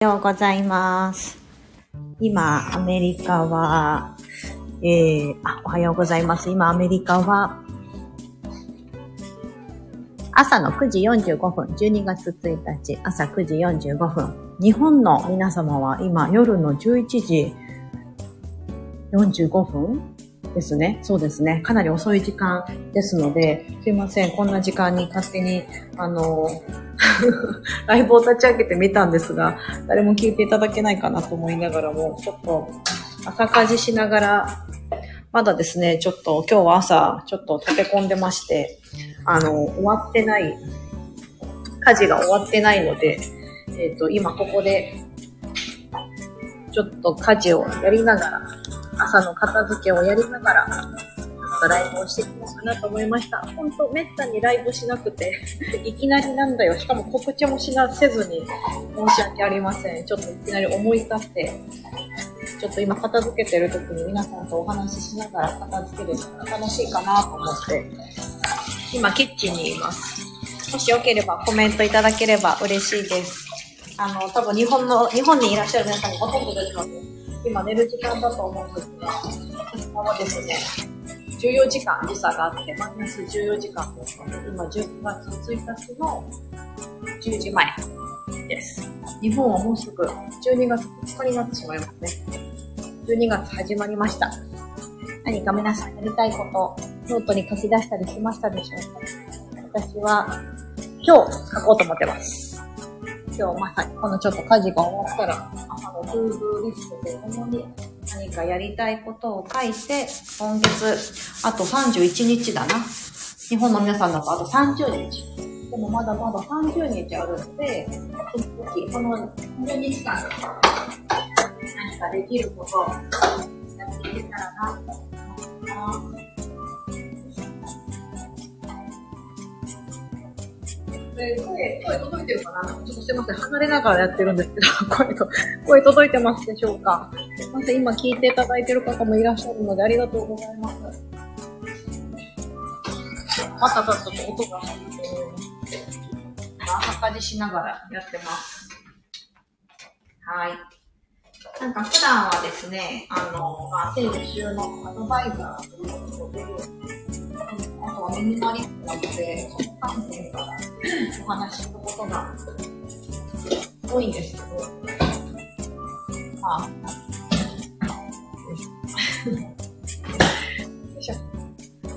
おはようございます。今、アメリカは、えー、あ、おはようございます。今、アメリカは、朝の9時45分、12月1日、朝9時45分。日本の皆様は今、夜の11時45分ですね。そうですね。かなり遅い時間ですので、すいません。こんな時間に勝手に、あの、ライブを立ち上げてみたんですが、誰も聞いていただけないかなと思いながらも、ちょっと朝家事しながら、まだですね、ちょっと今日は朝、ちょっと立て込んでまして、あの、終わってない、家事が終わってないので、えっ、と、今ここで、ちょっと家事をやりながら、朝の片付けをやりながら、ライブをしていこうかなと思いました。本当めったにライブしなくて、いきなりなんだよ。しかも告知もしな、せずに申し訳ありません。ちょっといきなり思い立って、ちょっと今片付けてる時に皆さんとお話ししながら片付けるのが楽しいかなと思って、今キッチンにいます。もしよければコメントいただければ嬉しいです。あの、多分日本の、日本にいらっしゃる皆さんがほとんどですので、今寝る時間だと思うんですが、私もですね、14時間時差があって、マイナス14時間ですので、今10月1日の10時前です。日本はもうすぐ12月2日になってしまいますね。12月始まりました。何か皆さんやりたいこと、ノートに書き出したりしましたでしょうか？私は今日書こうと思ってます。今日まさにこのちょっと家事が終わったら、朝の To-Do リストで共に何かやりたいことを書いて、今月、あと31日だな。日本の皆さんだとあと30日。でもまだまだ30日あるので、その時、この30日間何かできることやっていけたらなと思います。えー声、声届いてるかな？ちょっとすいません。離れながらやってるんですけど、声と、声届いてますでしょうか？ません。今聞いていただいてる方もいらっしゃるのでありがとうございます。またちょっと音が入って、朝家事しながらやってます。はい。なんか普段はですね、あの、まあ、整理収納アドバイザーということで、あとはミニマリストなので、その観点からお話しすることが多いんですけど、まあ、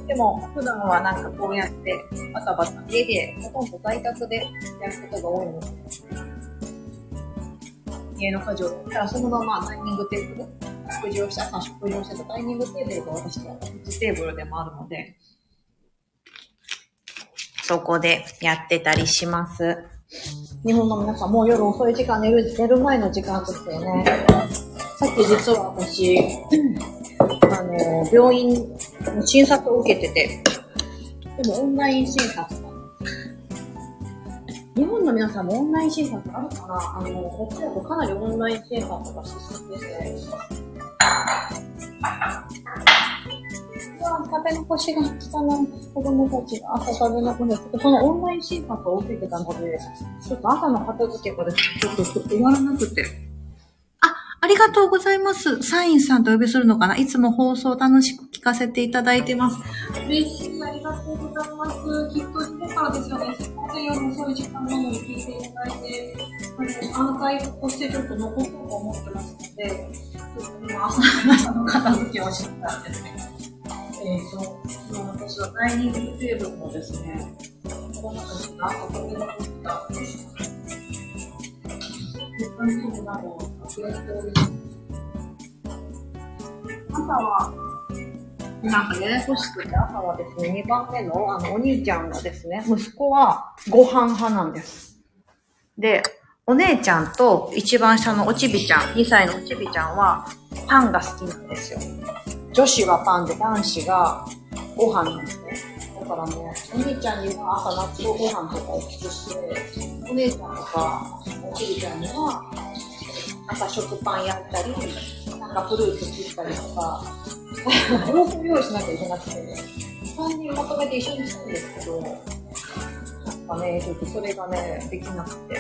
でも、普段はなんかこうやって、バタバタ家で、ほとんど在宅でやることが多いので、家の家事をやったら、そのままダイニングテーブル、食事をした、朝食事をしてたダイニングテーブルが私のキッチテーブルでもあるので、そこでやってたりします。日本の皆さん、もう夜遅い時間、寝る、寝る前の時間ですよね。さっき実は私、あの、病院の診察を受けてて、でもオンライン診察日本の皆さんもオンライン診察あるかなあの、こっちだとかなりオンライン診察が進んでて、うわ食べ残しが汚い子供たちが朝食べ残して、そのオンライン診察を受けてたので、ちょっと朝の片付けがですね、ちょっと終わらなくて。あ、りがとうございます。サインさんとお呼びするのかな？いつも放送楽しく聞かせていただいてます。嬉しい、ありがとうございます。きっと日からですよね。すいません、夜遅い時間なのに聞いていただいて、あのアーカイブとしてちょっと残そうと思ってますので、ちょっと今朝の片付けをしてたんですね。えーと、今私はダイニングテーブルのですね、この中に朝食べ残った、朝は、なんかややこしくて、朝はですね、2番目のあのお兄ちゃんがですね、息子はご飯派なんです。で、お姉ちゃんと一番下のおちびちゃん、2歳のおちびちゃんはパンが好きなんですよ。女子はパンで男子がご飯なんです。からね、お兄ちゃんには朝納豆ご飯とかを作して、お姉ちゃんとかおじいちゃんには朝食パンやったり、なんかフルーツ切ったりとか、両方用意しなきゃいけなくて、3人まとめて一緒にしたんですけど、なんかね、ちょっとそれがね、できなくて、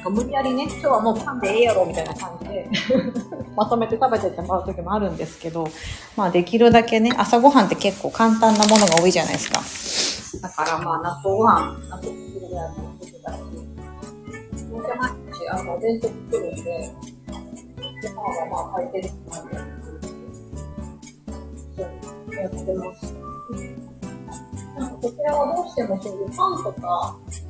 なんか無理やりね、今日はもうパンでええやろみたいな感じで まとめて食べてってもらう時もあるんですけど、まあできるだけね、朝ごはんって結構簡単なものが多いじゃないですか。だからまあ納豆ご飯、納豆作るぐらいのことだし、どうせ毎日あのお弁当作るんで、ご飯はまあ炊いてるので、そうやってます。なんかこちらはどうしてもそういうパンとか、あ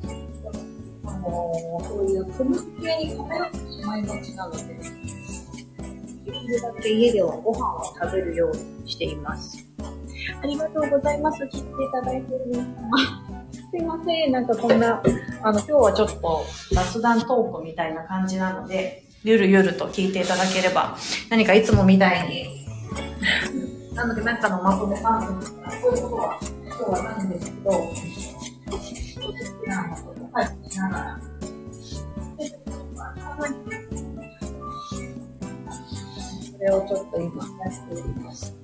のー、そういう小麦系に偏ってしまいがちなので、できるだけ家ではご飯を食べるようにしています。ありがとうございます。切っていただいてる皆様。すいません。なんかこんな、あの、今日はちょっと雑談トークみたいな感じなので、ゆるゆると聞いていただければ、何かいつもみたいに、なのでなんかのまとめパンとか、そういうことは今日はないんですけど、ちょっと好きなのとか、はい、しながら。それをちょっと今やっております。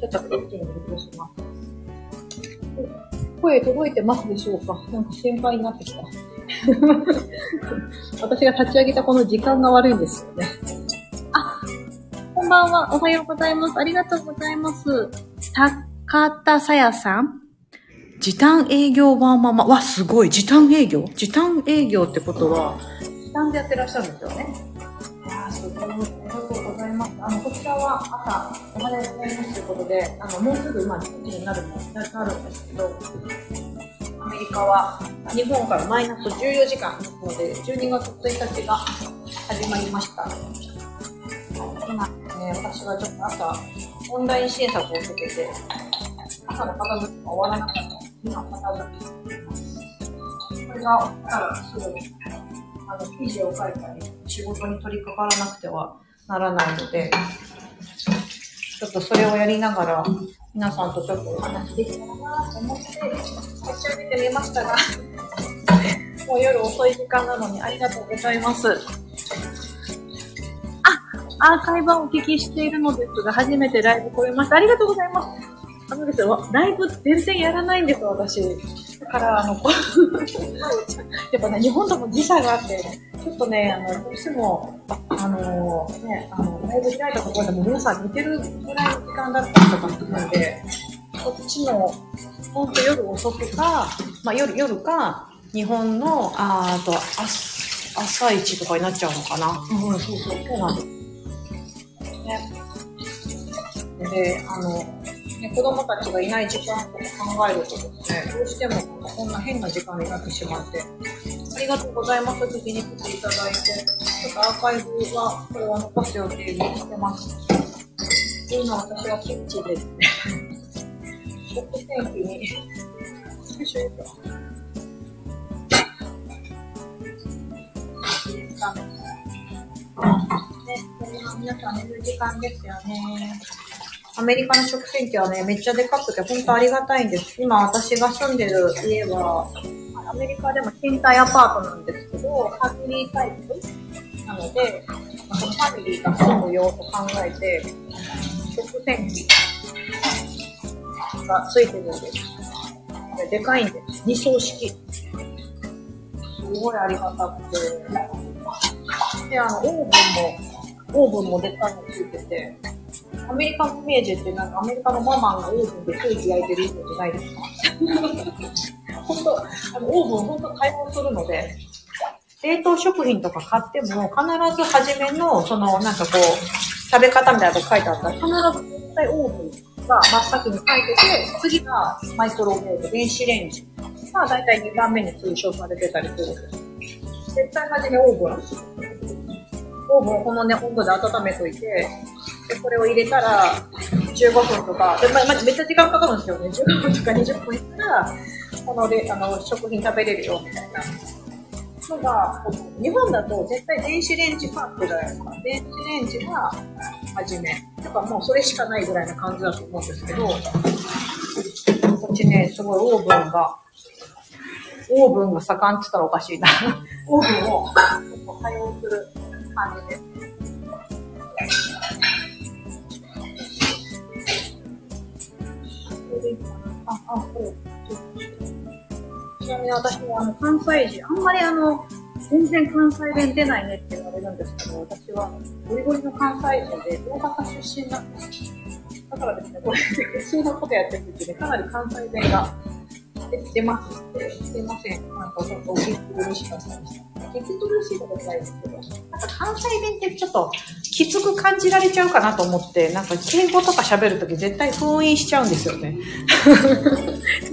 ちょっとクッキングします。声届いてますでしょうか？なんか心配になってきた。私が立ち上げたこの時間が悪いんですよね。あ、こんばんは。おはようございます。ありがとうございます。高田さやさん時短営業ワンママ。わ、すごい。時短営業？時短営業ってことは、時短でやってらっしゃるんですよね。いやー、すごい。ありがとうございます。あの、こちらは朝、おはようございますということで、あの、もうすぐ、まあ、1時になるななるんですけど、アメリカは、日本からマイナス14時間ですので、12月1日が始まりました。今ね、私はちょっと朝、オンライン診察を受けて、朝の片付けが終わらなかったので、今片付けしています。これが終わったらすぐ、あの、記事を書いたり、仕事に取り掛からなくてはならないので、ちょっとそれをやりながら、皆さんとちょっとお話できたらなと思って、立ち上げてみましたが、もう夜遅い時間なのにありがとうございます。アーカイブをお聞きしているのですが、初めてライブ来れました。ありがとうございます。あのですよ、ライブ全然やらないんです、私。だから、あの、やっぱね、日本とも時差があって、ちょっとね、あの、どうしても、あの、ね、あの、ライブ開いたところでも皆さん寝てるぐらいの時間だったりとかするので、こっちの、ほんと夜遅くか、まあ夜、夜か、日本の、あーあと、朝、朝一とかになっちゃうのかな。うん、そうそう、そうなんです。ね。で、あの、ね、子供たちがいない時間とか考えるとですね、どうしてもこんな変な時間になってしまって、ありがとうございます。聞きに来ていただいて、ちょっとアーカイブは、これは残す予定にしてます。今私はキッチンですね。食洗機に、よいしょよいしょ。いですかね。皆さん寝る時間ですよね。アメリカの食洗機はね、めっちゃでかくて本当ありがたいんです。今私が住んでる家は、アメリカでも賃貸アパートなんですけど、ファミリータイプなので、ファミリーが住む用と考えて、食洗機がついてるんです。ででかいんです。二層式。すごいありがたくて。で、あの、オーブンも、オーブンもでかいのついてて、アメリカのイメージってなんかアメリカのママがオーブンでケーキ焼いてるイメージないですか本当、あの、オーブン本当対応するので、冷凍食品とか買っても必ず初めの、そのなんかこう、食べ方みたいなこと書いてあったら、必ず絶対オーブンが真っ先に書いてて、次がマイクロウェーブン、電子レンジが大体2番目に推奨されてたりする。んです。絶対初めオーブン。オーブンをこのね、温度で温めといて、で、これを入れたら、15分とか、でままめっちゃ時間かかるんですよね。15分とか20分いったら、このであの食品食べれるよ、みたいな。のが、日本だと絶対電子レンジパックじゃないですか。電子レンジが初め。だからもうそれしかないぐらいな感じだと思うんですけど、こっちね、すごいオーブンが、オーブンが盛んって言ったらおかしいな。オーブンを 多用する感じです。あ、あ、これ。ちなみに私はあの関西人、あんまりあの、全然関西弁出ないねって言われるんですけど、私はゴリゴリの関西人で大阪出身なんです。だからですね、これ、普通のことやってるうちにかなり関西弁が出てますって、すいません。なんかちょっとお聞き苦しかったでした。聞き苦しいことないですけど、なんか関西弁ってちょっときつく感じられちゃうかなと思って、なんか敬語とか喋るとき絶対封印しちゃうんですよね。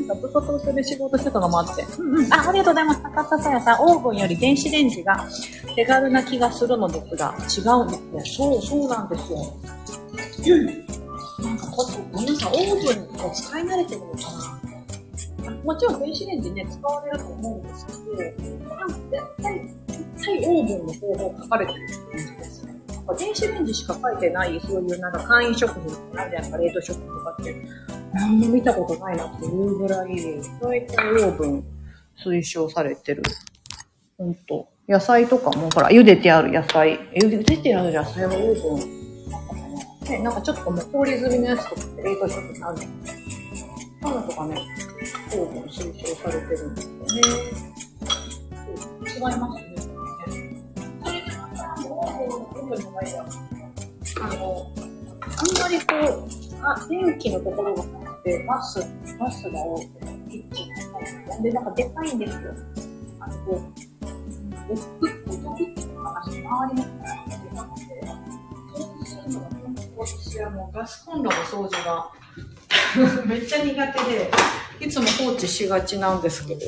なんかずっと東京で仕事してたのもあって。うんうん。あ、ありがとうございます。高田さやさん、オーブンより電子レンジが手軽な気がするのですが、違うんですね。そう、そうなんですよ。うん。なんかこっち、皆さんオーブンを使い慣れてるのかなもちろん電子レンジね、使われると思うんですけど、なんか絶対、絶対オーブンの方法書かれてるって感じです。電子レンジしか書いてない、そういうなんか簡易食品とか、なんでやっぱ冷凍食品とかって、何も見たことないなっていうぐらい、大体オーブン推奨されてる。ほんと。野菜とかも、ほら、茹でてある野菜、茹でてある野菜はオーブン、ね、なんかちょっともう氷済みのやつとかって冷凍食品あるじゃないですか。そういうのとかね、オーブン推奨されてるんですよね。違いますね。あの、あんまりこう、あ、電気のところがなくて、ガス、ガスが多くて、キッチンがで、なんかでかいんですよ。あの、こう、おふく、おとふっていう話、周りのでかくて、掃除するのが本当私はもうガスコンロの掃除が めっちゃ苦手で、いつも放置しがちなんですけど。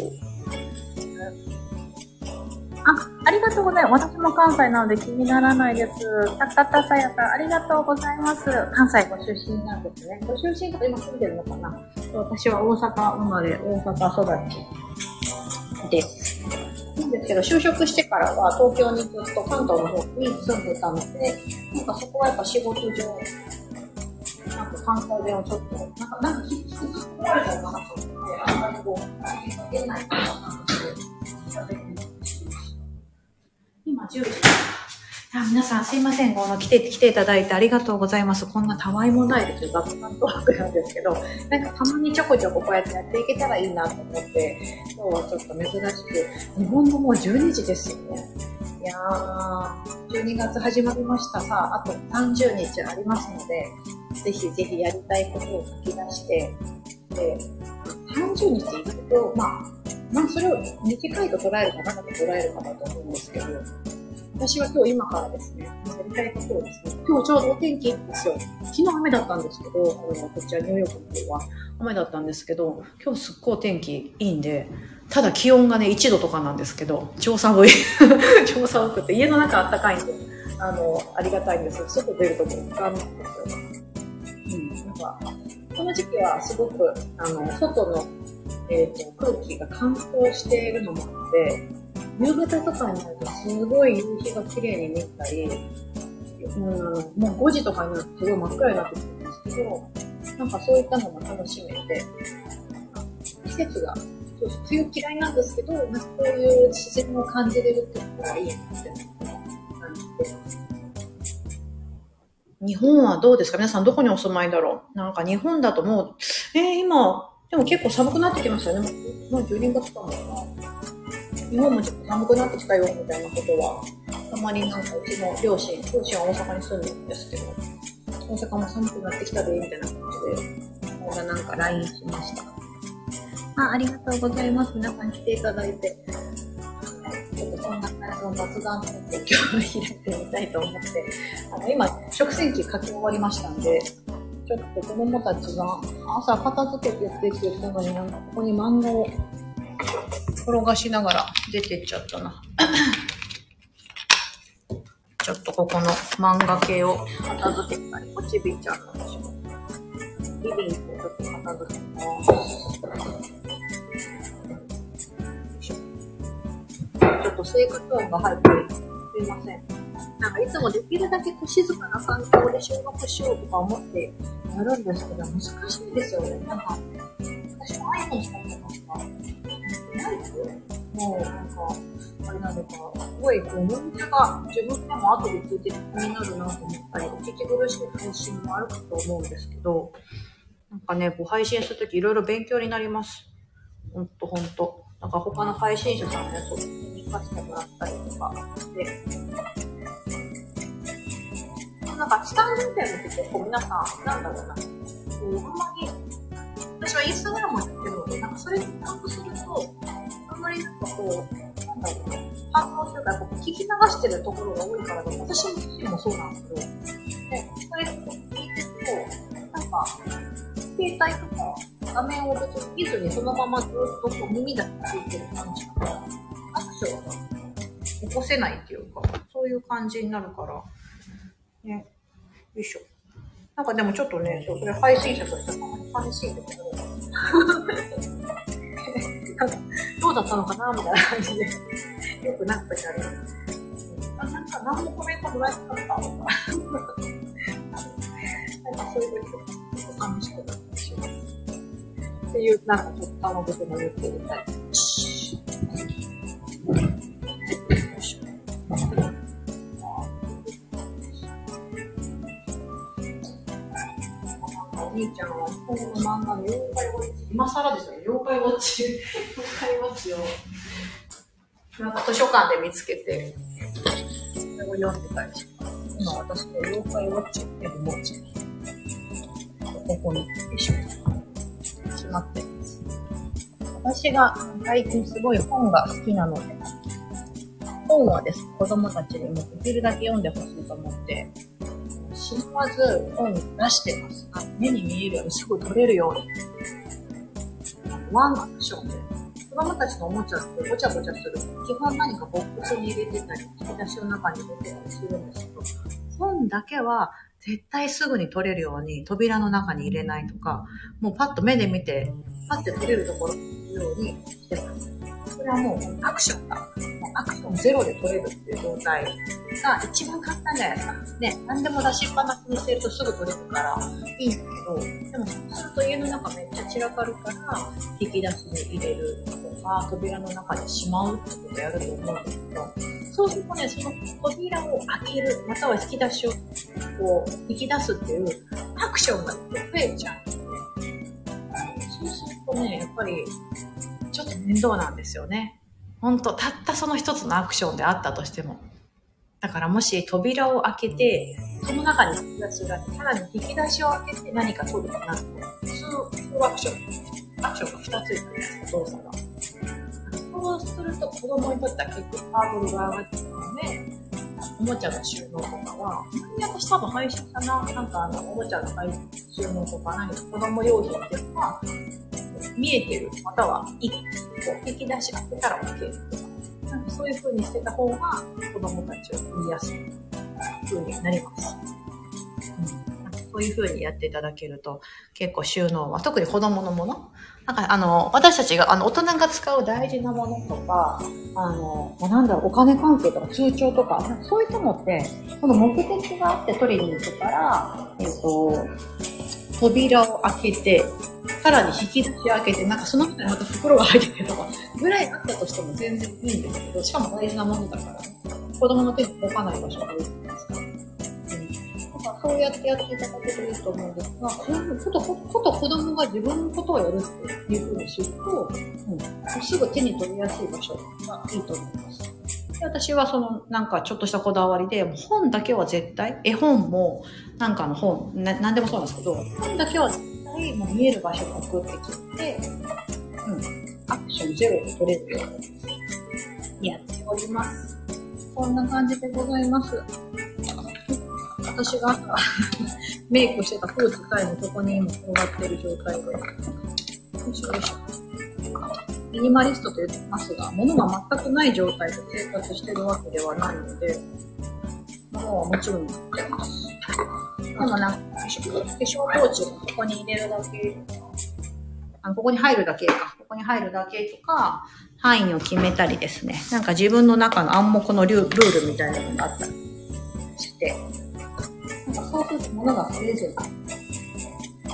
あ、ありがとうございます。私も関西なので気にならないです。たたたさやさん、ありがとうございます。関西ご出身なんですね。ご出身とか今住んでるのかな私は大阪生まれ、大阪育ちです。なんですけど、就職してからは東京にずっと関東の方に住んでたので、なんかそこはやっぱ仕事上、関西弁をちょっと、なんか、なんか引き込まれたのかなと思って、あんまりこう、出ないかなと思って、今10時。あ皆さんすいません。この来て、来ていただいてありがとうございます。こんなたわいもないですよ。雑談トークなんですけど、なんかたまにちょこちょここうやってやっていけたらいいなと思って、今日はちょっと珍しく、日本のもう12時ですよね。いやー、12月始まりましたがあ、と30日ありますので、ぜひぜひやりたいことを書き出して、で、30日行くと、まあ、まあそれを短いと捉えるか長く捉えるかだと思うんですけど、私は今日今からですね、やりたいことをですね、今日ちょうどお天気いいんですよ。昨日雨だったんですけど、こちらニューヨークの方は雨だったんですけど、今日すっごいお天気いいんで、ただ気温がね、1度とかなんですけど、超寒い。超寒くて、家の中あったかいんで、あの、ありがたいんですけど、外出ると極寒なんですよ。うん、なんか、この時期はすごく、あの、外の、えっ、ー、と、空気が乾燥しているのもあって、夕方とかになるとすごい夕日が綺麗に見えたり、うん、もう5時とかになるとすごい真っ暗になってくるんですけど、なんかそういったのも楽しめて、季節がそう冬嫌いなんですけど、なんかこういう自然を感じれるってことがいいなって感じてます日本はどうですか？皆さんどこにお住まいだろう？なんか日本だともう、えー、今、でも結構寒くなってきましたよね。もう12月かもな。日本もちょっと寒くなってきたよ、みたいなことは、たまになんかうちの両親、両親は大阪に住んでるんですけど、大阪も寒くなってきたで、みたいな感じで、これがなんか LINE しました。あありがとうございます。皆さん来ていただいて。ちょっとそんな感じの雑談を今日は開いてみたいと思って、あの、今、食洗機書き終わりましたんで、ちょっと子供たちが朝片付けてって言ってたのになんかここに漫画を転がしながら出てっちゃったな。ちょっとここの漫画系を片付けたり、おちびちゃんのリビングをちょっと片付けます。ちょっと生活音が入ってすいません。なんかいつもできるだけ静かな環境で収録しようとか思ってやるんですけど、難しいですよね。なんか、私も iPhone 使ってますかマイクもうなんか、あれなのか、すごいこう、ノイズが自分でも後で聞いて気になるなと思ったり、お聞き苦しい配信もあるかと思うんですけど、なんかね、こう配信するときいろいろ勉強になります。ほんとほんと。なんか他の配信者さんのやつをかしてもらったりとかで、なんか、スタンドみたいなのって結構皆さん、なんだろうな、こう、あんまり、私はインスタグラムをやってるので、なんかそれにアップするるところが多いからで、私自身もそうなんですけど、で、それを聞いてると、なんか、携帯とか画面を別に見ずにそのままずっとこう耳だけついてる感じだから、アクションが起こせないっていうか、そういう感じになるから、ね。よいしょ。なんかでもちょっとね、そう、それ配信者としてたまに寂しいんだけど、なんか、どうだったのかなみたいな感じで、よくなんかじゃあります。まあ、なんか何もコメントもらえなかったとか、なんかそういう時ちょっと寂しくなったりします。っていう、なんかちょっとあの僕も言ってるタイプ。よいお兄ちゃんは本の漫画の妖怪ウォッチ、今更ですよ、妖怪ウォッチ、妖怪ウォッチを、なんか図書館で見つけて、を読んでたりします。今私の妖怪ウォッチっていう文字、ここに、よいしょ、しまってます。私が最近すごい本が好きなので、本はです、子供たちにもできるだけ読んでほしいと思って、死ぬわず本出してます。あ目に見えるようにすぐ取れるように。ワンアクションで。子供たちのおもちゃってごちゃごちゃする。基本何かボックスに入れてたり、引き出しの中に入れてたりするんですけど、本だけは絶対すぐに取れるように扉の中に入れないとか、もうパッと目で見て、パッて取れるところに入れるようにしてます。れはもうアクションだ。もうアクションゼロで取れるっていう状態が一番簡単じゃないですか。ね、何でも出しっぱなしにしてるとすぐ取れるからいいんだけど、でもそうすると家の中めっちゃ散らかるから、引き出しに入れるとか、扉の中にしまうってことやると思うんですけど、そうするとね、その扉を開ける、または引き出しをこう、引き出すっていうアクションが増えちゃうんですね。そうするとね、やっぱり、ちょっと面倒なんですよね。ほんと、たったその一つのアクションであったとしても。だからもし扉を開けて、その中に引き出しがあって、さらに引き出しを開けて何か取るとなると、普通、アクション、アクションが2ついるすか、動作が。そうすると子供にとっては結構ハードルが上がってくるので、おもちゃの収納とかは、私多分配信かな、なんかあの、おもちゃの収納とか何か子供用品っていうのは、見えてる、または一個、引き出し開けたら OK とか、なんかそういう風にしてた方が子供たちを見やすい風になります。うん、なんかそういう風にやっていただけると、結構収納は、特に子供のもの。なんかあの、私たちが、あの、大人が使う大事なものとか、あの、なんだろう、お金関係とか通帳とか、そういったのって、この目的があって取りに行くから、えっ、と、扉を開けて、さらに引き出し開けて、なんかその中にまた袋が入っててとか、ぐらいあったとしても全然いいんですけど、しかも大事なものだから、子供の手に届かない場所が多いじゃないですか。うん。なんかそうやってやっていただけるといいと思うんですが、このこと、こと子供が自分のことをやるっていうふうにすると、うん、すぐ手に取りやすい場所がいいと思います。で私はそのなんかちょっとしたこだわりで、本だけは絶対、絵本もなんかの本、ななんでもそうなんですけど、本だけは絶対もう見える場所に送ってきて、うん、アクションゼロで取れるようにやっております。こんな感じでございます。私が メイクしてたポーチさえもここに今転がってる状態で。よいしょよいしょ。ミニマリストと言ってますが、物が全くない状態で生活してるわけではないので、物はもちろん持ってます。でもなんか、化粧ポーチをここに入れるだけ、あここに入るだけか、ここに入るだけとか、範囲を決めたりですね。なんか自分の中の暗黙のルールみたいなのがあったりして、なんかそうすると物が増えずに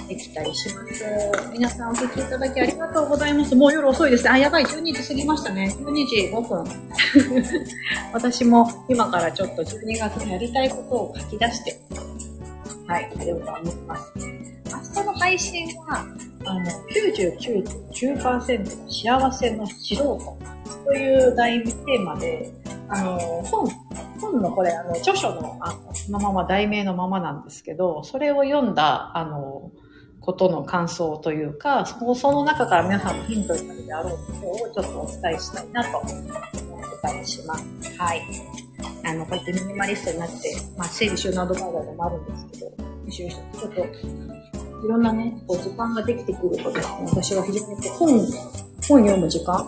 できたりします。皆さんお聞きいただきありがとうございます。もう夜遅いですね。あ、やばい、12時過ぎましたね。12時5分。私も今からちょっと12月にやりたいことを書き出して、はい、やろうと思います。明日の配信は、あの、99.9%幸せの素人という題名テーマで、あの、本、本のこれ、あの、著書の、あの、そのまま題名のままなんですけど、それを読んだ、あの、ことの感想というか、そのその中から皆さんのヒントになるであろうことをちょっとお伝えしたいなと思ってたりします。はい。あの、こうやってミニマリストになって、まあ、整理収納アドバイザーでもあるんですけど、ちょっと、いろんなね、こう時間ができてくるとですね、私は非常にこう本、本読む時間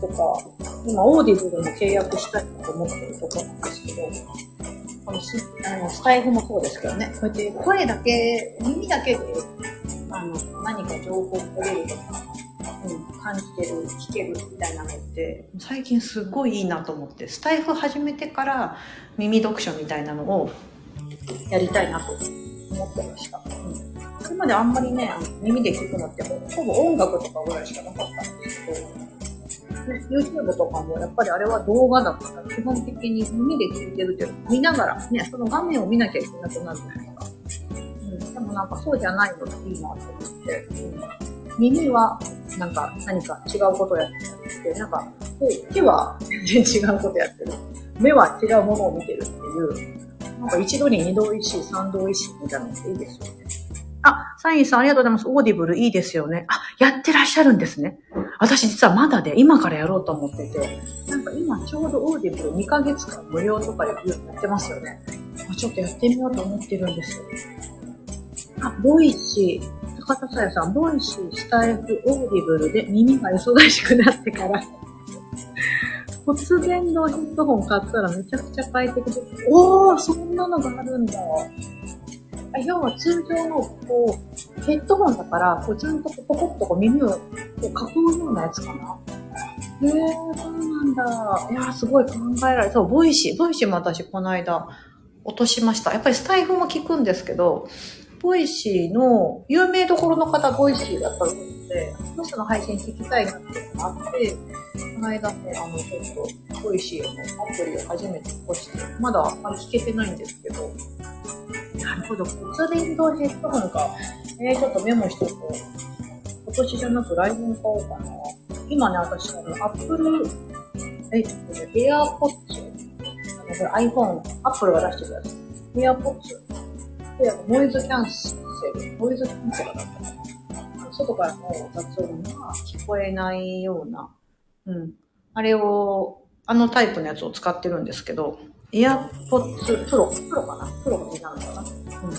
とか、今、オーディブルも契約したいと思ってるところなんですけど、このスあのスタイフもそうですけどね、こうやって声だけ、耳だけで、何か情報を取れるとか、うん、感じてる、聞けるみたいなのって、最近すごいいいなと思って、スタイフ始めてから耳読書みたいなのをやりたいなと思ってました。うんそれまであんまりね、耳で聞くのってほぼ音楽とかぐらいしかなかったんですけど、ね、YouTube とかもやっぱりあれは動画だから基本的に耳で聞いてるけど、見ながらね、その画面を見なきゃいけなくなるじゃないですか。でもなんかそうじゃないのっていいなと思って、耳はなんか何か違うことをやってて、なんか手は全然違うことやってる。目は違うものを見てるっていう、なんか一度に二度意識、三度意識みたいなのっていいですよね。あ、サインさんありがとうございます。オーディブルいいですよね。あ、やってらっしゃるんですね。私実はまだで、今からやろうと思ってて、なんか今ちょうどオーディブル2ヶ月間無料とかやってますよね。ちょっとやってみようと思ってるんですよ。あ、ボイシー、高田さやさん、ボイシー、スタイフ、オーディブルで耳が忙しくなってから、骨伝導ヘッドホン買ったらめちゃくちゃ快適で、おー、そんなのがあるんだ。要は通常の、こう、ヘッドホンだから、こう、ちゃんとポコッとこう耳をこう囲うようなやつかな。へえー、そうなんだ。いやすごい考えられそう、ボイシー。ボイシーも私、この間、落としました。やっぱりスタイフも聞くんですけど、ボイシーの、有名どころの方、ボイシーだったので、この人の配信聞きたいなっていうのがあって、この間ね、あの、ちょっと、ボイシーのアプリを初めて起こして、まだあんまり聞けてないんですけど、なるほど。骨伝導ヘッドホンか。えー、ちょっとメモしとこう。今年じゃなく来年買おうかな。今ね、私、あの、Apple、えっとね、AirPods。あの、これ iPhone、Apple が出してるやつ。いや。ノイズキャンセル。ノイズキャンセルだったかな。外からの雑音が聞こえないような。うん。あれを、あのタイプのやつを使ってるんですけど、エアポッツプロ、プロかな？プロがなのかな？うん。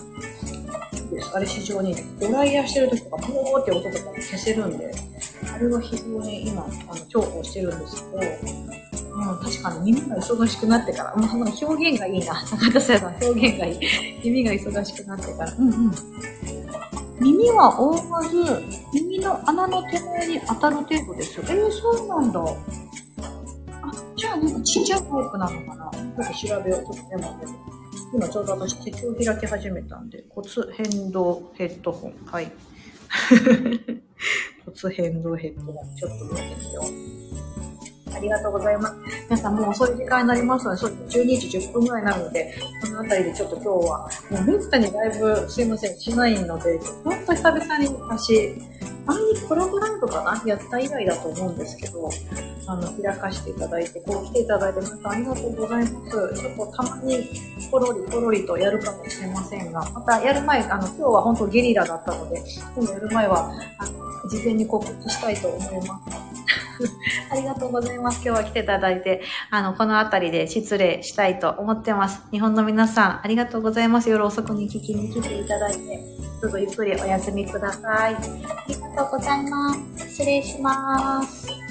です。あれ非常に、ドライヤーしてる時とか、ポーって音とか消せるんで、あれは非常に今、あの、重宝してるんですけど、うん、確かに耳が忙しくなってから、うん、その表現がいいな。高田さん表現がいい。耳が忙しくなってから。うんうん。耳は覆わず、耳の穴の手前に当たる程度ですよ。えー、そうなんだ。じゃあなんかちっちゃいタイプなのかなちょっと調べよう。ちょっとメモで。今ちょうど私手帳開き始めたんで、骨変動ヘッドホン。はい。骨変動ヘッドホン。ちょっと見てみよう。ありがとうございます。皆さんもう遅い時間になりますので、12時10分ぐらいになるので、この辺りでちょっと今日は、もうめったにライブすいません、しないので、ほんと久々に私、前にコラボライブかなやった以来だと思うんですけど、あの、開かしていただいて、こう来ていただいて、皆さんありがとうございます。ちょっとたまに、ポロリポロリとやるかもしれませんが、またやる前、あの、今日は本当ゲリラだったので、今度やる前は、あの、事前に告知したいと思います。ありがとうございます。今日は来ていただいて、あの、この辺りで失礼したいと思ってます。日本の皆さん、ありがとうございます。夜遅くに聞きに来ていただいて、どうぞゆっくりお休みください。ありがとうございます。失礼します。